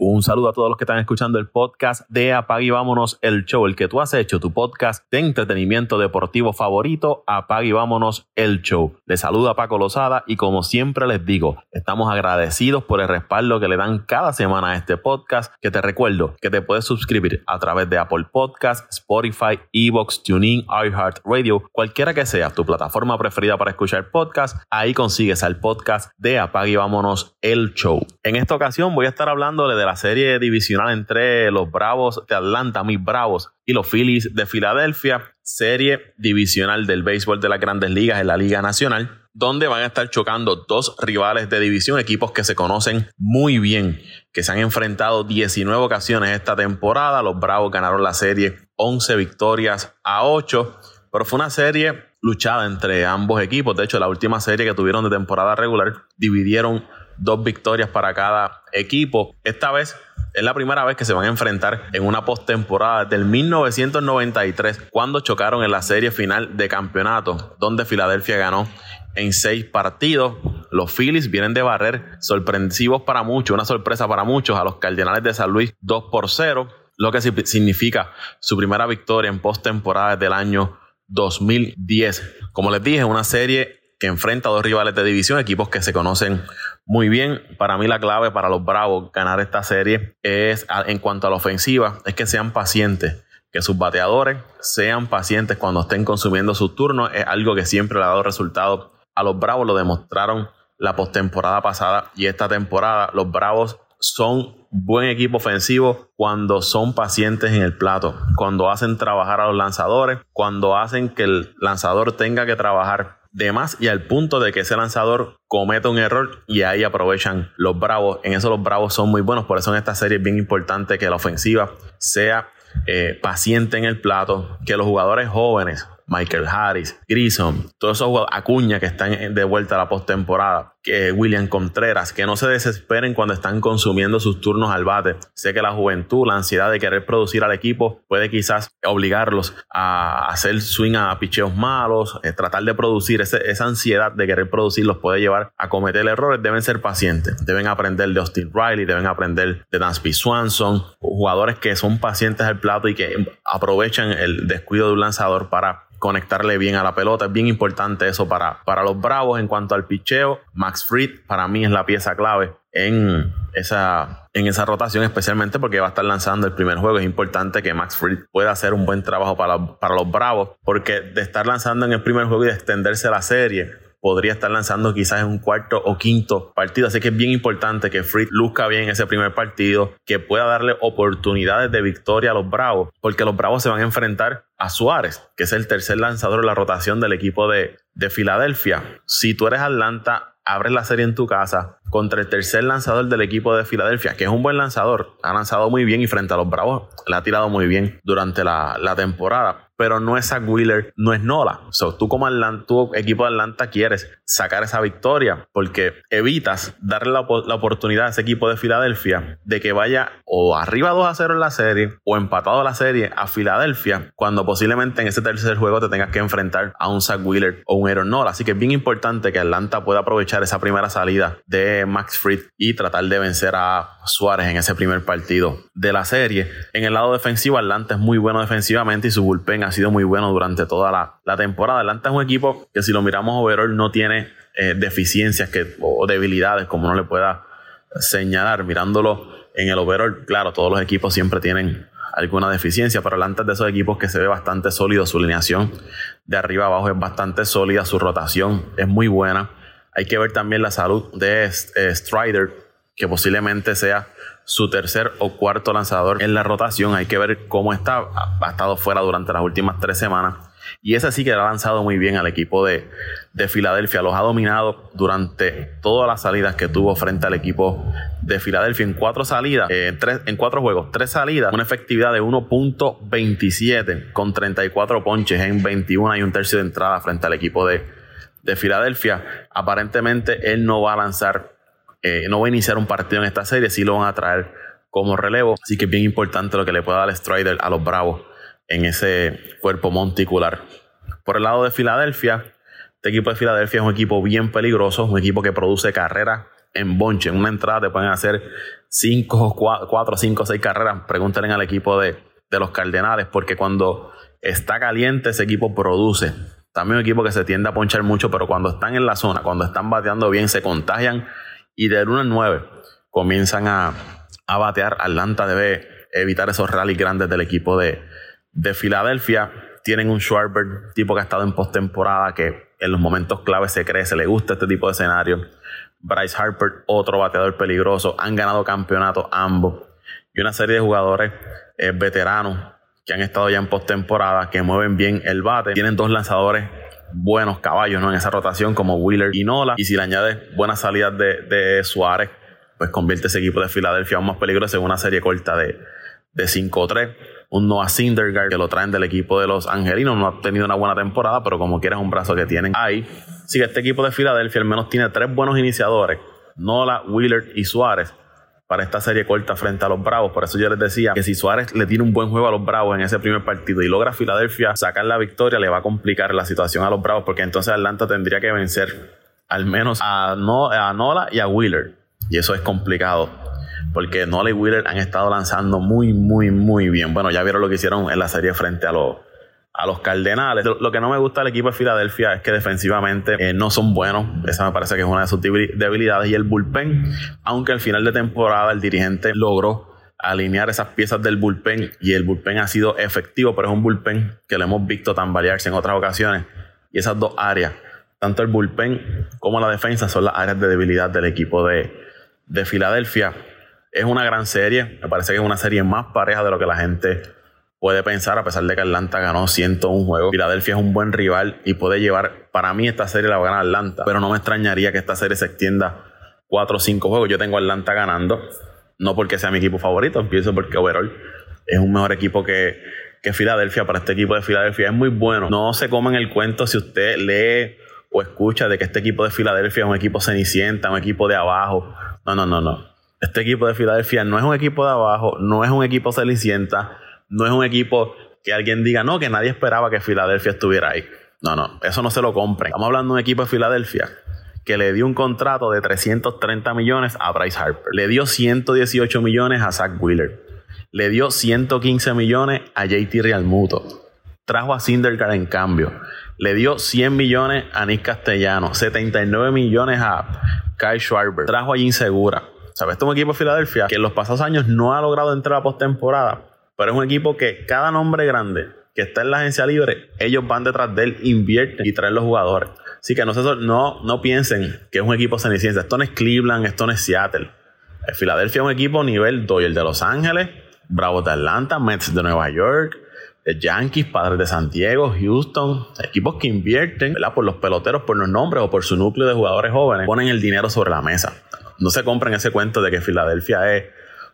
Un saludo a todos los que están escuchando el podcast de Apague y Vámonos el Show, el que tú has hecho, tu podcast de entretenimiento deportivo favorito, Apague y Vámonos el Show. Les saluda Paco Lozada y como siempre les digo, estamos agradecidos por el respaldo que le dan cada semana a este podcast, que te recuerdo que te puedes suscribir a través de Apple Podcast, Spotify, Evox, TuneIn, iHeartRadio, cualquiera que sea tu plataforma preferida para escuchar podcast, ahí consigues al podcast de Apague y Vámonos el Show. En esta ocasión voy a estar hablándole de la serie divisional entre los Bravos de Atlanta, mis Bravos, y los Phillies de Filadelfia, serie divisional del béisbol de las grandes ligas en la Liga Nacional, donde van a estar chocando dos rivales de división, equipos que se conocen muy bien, que se han enfrentado 19 ocasiones esta temporada. Los Bravos ganaron la serie 11 victorias a 8, pero fue una serie luchada entre ambos equipos. De hecho, la última serie que tuvieron de temporada regular dividieron dos victorias para cada equipo. Esta vez es la primera vez que se van a enfrentar en una postemporada del 1993, cuando chocaron en la serie final de campeonato, donde Filadelfia ganó en seis partidos. Los Phillies vienen de barrer sorpresivos para muchos, una sorpresa para muchos, a los Cardenales de San Luis 2 por 0, lo que significa su primera victoria en postemporada del año 2010. Como les dije, una serie que enfrenta a dos rivales de división, equipos que se conocen muy bien. Para mí la clave para los Bravos ganar esta serie es, en cuanto a la ofensiva, es que sean pacientes. Que sus bateadores sean pacientes cuando estén consumiendo sus turnos. Es algo que siempre le ha dado resultado a los Bravos. Lo demostraron la postemporada pasada y esta temporada. Los Bravos son buen equipo ofensivo cuando son pacientes en el plato, cuando hacen trabajar a los lanzadores, cuando hacen que el lanzador tenga que trabajar de más y al punto de que ese lanzador cometa un error y ahí aprovechan los Bravos. En eso los Bravos son muy buenos, por eso en esta serie es bien importante que la ofensiva sea eh, paciente en el plato, que los jugadores jóvenes Michael Harris, Grissom, todos esos jugadores, Acuña que están de vuelta a la postemporada, que William Contreras, que no se desesperen cuando están consumiendo sus turnos al bate. Sé que la juventud, la ansiedad de querer producir al equipo puede quizás obligarlos a hacer swing a picheos malos, eh, tratar de producir esa ansiedad de querer producir los puede llevar a cometer errores. Deben ser pacientes, deben aprender de Austin Riley, deben aprender de Dansby Swanson, jugadores que son pacientes al plato y que aprovechan el descuido de un lanzador para conectarle bien a la pelota. Es bien importante eso para, para los Bravos. En cuanto al picheo, Max Fried para mí es la pieza clave en esa, en esa rotación, especialmente porque va a estar lanzando el primer juego. Es importante que Max Fried pueda hacer un buen trabajo para, para los Bravos, porque de estar lanzando en el primer juego y de extenderse la serie, podría estar lanzando quizás en un cuarto o quinto partido. Así que es bien importante que Fried luzca bien ese primer partido, que pueda darle oportunidades de victoria a los Bravos, porque los Bravos se van a enfrentar a Suárez, que es el tercer lanzador de la rotación del equipo de, de Filadelfia. Si tú eres Atlanta, abres la serie en tu casa contra el tercer lanzador del equipo de Filadelfia, que es un buen lanzador, ha lanzado muy bien y frente a los Bravos la ha tirado muy bien durante la, la temporada pero no es Zach Wheeler, no es Nola. So, tú como Atlanta, tu equipo de Atlanta quieres sacar esa victoria porque evitas darle la, la, oportunidad a ese equipo de Filadelfia de que vaya o arriba 2 a 0 en la serie o empatado la serie a Filadelfia cuando posiblemente en ese tercer juego te tengas que enfrentar a un Zach Wheeler o un Aaron Nola. Así que es bien importante que Atlanta pueda aprovechar esa primera salida de Max Fried y tratar de vencer a Suárez en ese primer partido de la serie. En el lado defensivo, Atlanta es muy bueno defensivamente y su bullpen ha sido muy bueno durante toda la, temporada. Atlanta es un equipo que si lo miramos overall no tiene eh, deficiencias que, o debilidades como no le pueda señalar. Mirándolo en el overall, claro, todos los equipos siempre tienen alguna deficiencia, pero Atlanta es de esos equipos que se ve bastante sólido, su alineación de arriba abajo es bastante sólida, su rotación es muy buena. Hay que ver también la salud de eh, Strider, que posiblemente sea su tercer o cuarto lanzador en la rotación. Hay que ver cómo está. Ha estado fuera durante las últimas tres semanas. Y ese sí que ha lanzado muy bien al equipo de, Filadelfia. Los ha dominado durante todas las salidas que tuvo frente al equipo de Filadelfia. En cuatro salidas, eh, tres, en cuatro juegos, tres salidas, una efectividad de 1.27 con 34 ponches en 21 y un tercio de entrada frente al equipo de, de Filadelfia. Aparentemente él no va a lanzar eh, no va a iniciar un partido en esta serie, sí lo van a traer como relevo. Así que es bien importante lo que le pueda dar Strider a los Bravos en ese cuerpo monticular. Por el lado de Filadelfia, este equipo de Filadelfia es un equipo bien peligroso, un equipo que produce carreras en bonche. En una entrada te pueden hacer 5, 4, 5, 6 carreras. Pregúntenle al equipo de, de los Cardenales, porque cuando está caliente ese equipo produce. También un equipo que se tiende a ponchar mucho, pero cuando están en la zona, cuando están bateando bien, se contagian y de 1 al 9 comienzan a, a batear. Atlanta debe evitar esos rallies grandes del equipo de, de Filadelfia. Tienen un Schwarber, tipo que ha estado en postemporada, que en los momentos claves se crece, le gusta este tipo de escenario. Bryce Harper, otro bateador peligroso. Han ganado campeonatos ambos. Y una serie de jugadores eh, veteranos que han estado ya en postemporada, que mueven bien el bate. Tienen dos lanzadores buenos caballos ¿no? en esa rotación, como Wheeler y Nola. Y si le añades buenas salidas de, Suárez, pues convierte ese equipo de Filadelfia aún más peligroso en una serie corta de, de 5-3. Un Noah Syndergaard que lo traen del equipo de los Angelinos. No ha tenido una buena temporada, pero como quieras, un brazo que tienen ahí. Sí, este equipo de Filadelfia al menos tiene tres buenos iniciadores: Nola, Wheeler y Suárez para esta serie corta frente a los Bravos. Por eso yo les decía que si Suárez le tiene un buen juego a los Bravos en ese primer partido y logra Filadelfia sacar la victoria, le va a complicar la situación a los Bravos porque entonces Atlanta tendría que vencer al menos a, no, a Nola y a Wheeler. Y eso es complicado porque Nola y Wheeler han estado lanzando muy, muy, muy bien. Bueno, ya vieron lo que hicieron en la serie frente a los, a los Cardenales. Lo que no me gusta del equipo de Filadelfia es que defensivamente eh, no son buenos. Esa me parece que es una de sus debilidades. Y el bullpen, aunque al final de temporada el dirigente logró alinear esas piezas del bullpen y el bullpen ha sido efectivo, pero es un bullpen que lo hemos visto tambalearse en otras ocasiones. Y esas dos áreas, tanto el bullpen como la defensa, son las áreas de debilidad del equipo de, de Filadelfia. Es una gran serie, me parece que es una serie más pareja de lo que la gente puede pensar, a pesar de que Atlanta ganó 101 juegos. Filadelfia es un buen rival y puede llevar, para mí esta serie la va a ganar Atlanta, pero no me extrañaría que esta serie se extienda 4 o 5 juegos. Yo tengo a Atlanta ganando, no porque sea mi equipo favorito, empiezo porque overall es un mejor equipo que, que Filadelfia. Para este equipo de Filadelfia es muy bueno. No se comen el cuento si usted lee o escucha de que este equipo de Filadelfia es un equipo cenicienta, un equipo de abajo. No, no, no, no. Este equipo de Filadelfia no es un equipo de abajo, no es un equipo cenicienta, no es un equipo que alguien diga, no, que nadie esperaba que Filadelfia estuviera ahí. No, no, eso no se lo compren. Estamos hablando de un equipo de Filadelfia que le dio un contrato de 330 millones a Bryce Harper. Le dio 118 millones a Zach Wheeler. Le dio 115 millones a JT Realmuto. Trajo a Syndergaard en cambio. Le dio 100 millones a Nick Castellano. 79 millones a Kyle Schwarber. Trajo a Insegura. ¿Sabes? Este es un equipo de Filadelfia que en los pasados años no ha logrado entrar a postemporada, pero es un equipo que cada nombre grande que está en la agencia libre, ellos van detrás de él, invierten y traen los jugadores. Así que no, no, no piensen que es un equipo ceniciense. Esto no es Cleveland, esto no es Seattle. El Filadelfia es un equipo nivel el de Los Ángeles, Bravos de Atlanta, Mets de Nueva York, Yankees, Padres de Santiago, Houston, equipos que invierten por los peloteros, por los nombres o por su núcleo de jugadores jóvenes, ponen el dinero sobre la mesa no se compren ese cuento de que Filadelfia es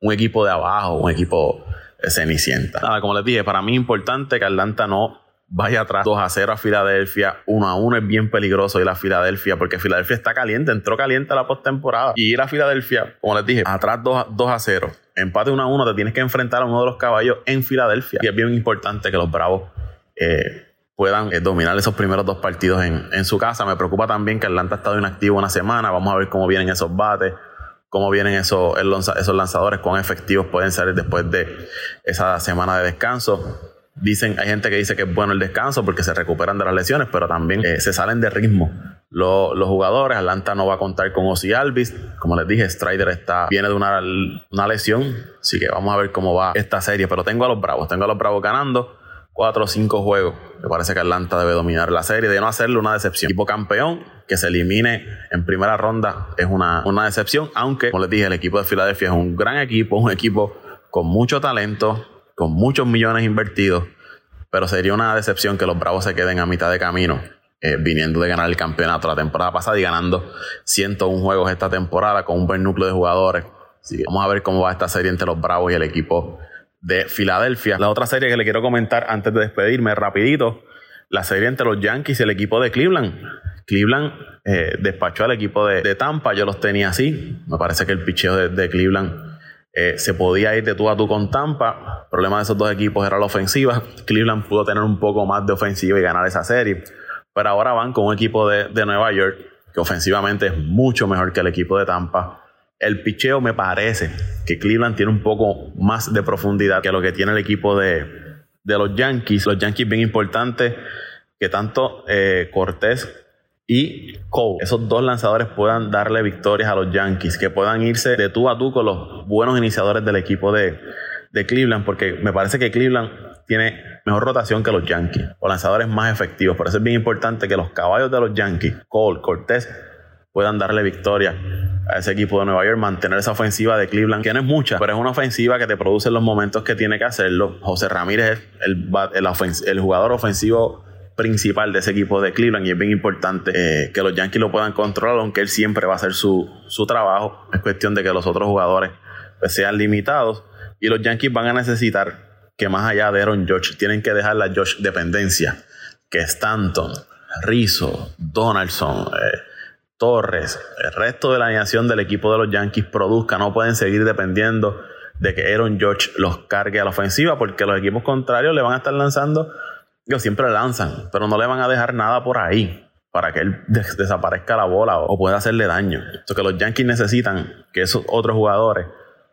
un equipo de abajo, un equipo cenicienta. Nada, como les dije, para mí es importante que Atlanta no vaya atrás 2 a 0 a Filadelfia, 1 a 1 es bien peligroso ir a Filadelfia porque Filadelfia está caliente, entró caliente a la postemporada y ir a Filadelfia, como les dije, atrás 2 a, 0, empate 1 a 1, te tienes que enfrentar a uno de los caballos en Filadelfia y es bien importante que los Bravos eh, puedan eh, dominar esos primeros dos partidos en, su casa. Me preocupa también que Atlanta ha estado inactivo una semana. Vamos a ver cómo vienen esos bates, cómo vienen esos, esos lanzadores, cuán efectivos pueden ser después de esa semana de descanso. Dicen, hay gente que dice que es bueno el descanso porque se recuperan de las lesiones, pero también eh, se salen de ritmo los, jugadores. Atlanta no va a contar con Ozzy Alvis. Como les dije, Strider está, viene de una, una lesión. Así que vamos a ver cómo va esta serie. Pero tengo a los Bravos, tengo a los Bravos ganando cuatro o cinco juegos. Me parece que Atlanta debe dominar la serie. De no hacerle una decepción. Equipo campeón que se elimine en primera ronda es una, una decepción. Aunque, como les dije, el equipo de Filadelfia es un gran equipo, un equipo con mucho talento, con muchos millones invertidos. Pero sería una decepción que los Bravos se queden a mitad de camino. Eh, viniendo de ganar el campeonato la temporada pasada y ganando 101 juegos esta temporada con un buen núcleo de jugadores. Vamos a ver cómo va esta serie entre los Bravos y el equipo de Filadelfia. La otra serie que le quiero comentar antes de despedirme rapidito, la serie entre los Yankees y el equipo de Cleveland. Cleveland eh, despachó al equipo de, Tampa, yo los tenía así. Me parece que el picheo de, Cleveland eh, se podía ir de tú a tú con Tampa. El problema de esos dos equipos era la ofensiva. Cleveland pudo tener un poco más de ofensiva y ganar esa serie. Pero ahora van con un equipo de, de Nueva York que ofensivamente es mucho mejor que el equipo de Tampa. El picheo me parece que Cleveland tiene un poco más de profundidad que lo que tiene el equipo de, de los Yankees. Los Yankees bien importantes que tanto eh, Cortés y Cole, esos dos lanzadores puedan darle victorias a los Yankees, que puedan irse de tú a tú con los buenos iniciadores del equipo de, de Cleveland, porque me parece que Cleveland tiene mejor rotación que los Yankees, o lanzadores más efectivos. Por eso es bien importante que los caballos de los Yankees, Cole, Cortés, puedan darle victoria a ese equipo de Nueva York, mantener esa ofensiva de Cleveland, que no es mucha, pero es una ofensiva que te produce los momentos que tiene que hacerlo. José Ramírez es el, el jugador ofensivo principal de ese equipo de Cleveland y es bien importante eh, que los Yankees lo puedan controlar, aunque él siempre va a hacer su, su trabajo. Es cuestión de que los otros jugadores pues, sean limitados y los Yankees van a necesitar que más allá de Aaron George, tienen que dejar la Josh dependencia, que Stanton, Rizzo, Donaldson, eh, Torres, el resto de la alineación del equipo de los Yankees produzca, no pueden seguir dependiendo de que Aaron George los cargue a la ofensiva, porque los equipos contrarios le van a estar lanzando ellos siempre lanzan, pero no le van a dejar nada por ahí para que él desaparezca la bola o, pueda hacerle daño. Esto que los Yankees necesitan que esos otros jugadores,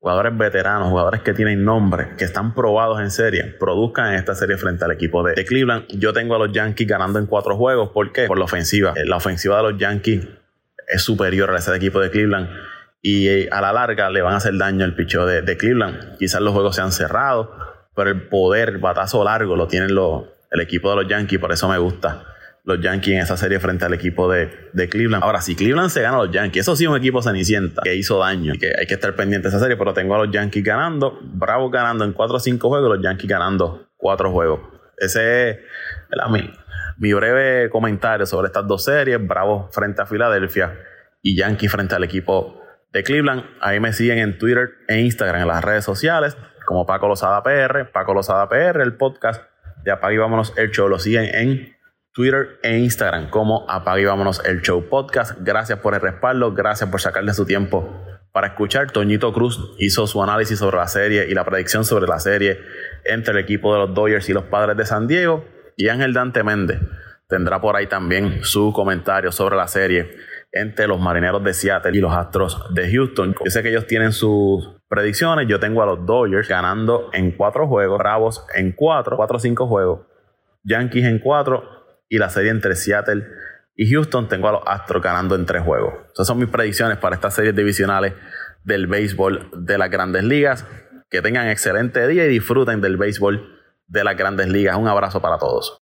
jugadores veteranos, jugadores que tienen nombre, que están probados en serie, produzcan en esta serie frente al equipo de, Cleveland. Yo tengo a los Yankees ganando en cuatro juegos. ¿Por qué? Por la ofensiva. Eh, la ofensiva de los Yankees es superior a ese equipo de Cleveland y eh, a la larga le van a hacer daño al picho de, de Cleveland. Quizás los juegos sean cerrados, pero el poder, el batazo largo, lo tienen los, el equipo de los Yankees, por eso me gusta los Yankees en esa serie frente al equipo de, Cleveland. Ahora, si Cleveland se gana a los Yankees, eso sí es un equipo cenicienta que hizo daño y que hay que estar pendiente de esa serie, pero tengo a los Yankees ganando, Bravo ganando en 4 o 5 juegos, los Yankees ganando 4 juegos. Ese es mi, mi breve comentario sobre estas dos series, Bravo frente a Filadelfia y Yankees frente al equipo de Cleveland. Ahí me siguen en Twitter e Instagram, en las redes sociales, como Paco Lozada PR, Paco Lozada PR, el podcast de Apague y Vámonos el Show. Lo siguen en Twitter e Instagram como Apague y Vámonos el Show Podcast. Gracias por el respaldo, gracias por sacarle su tiempo para escuchar. Toñito Cruz hizo su análisis sobre la serie y la predicción sobre la serie entre el equipo de los Dodgers y los Padres de San Diego. Y Ángel Dante Méndez tendrá por ahí también su comentario sobre la serie entre los Marineros de Seattle y los Astros de Houston. Yo sé que ellos tienen sus predicciones. Yo tengo a los Dodgers ganando en cuatro juegos, Bravos en cuatro, cuatro o cinco juegos, Yankees en cuatro y la serie entre Seattle y Houston tengo a los Astros ganando en tres juegos. Esas son mis predicciones para estas series divisionales del béisbol de las grandes ligas. Que tengan excelente día y disfruten del béisbol de las grandes ligas. Un abrazo para todos.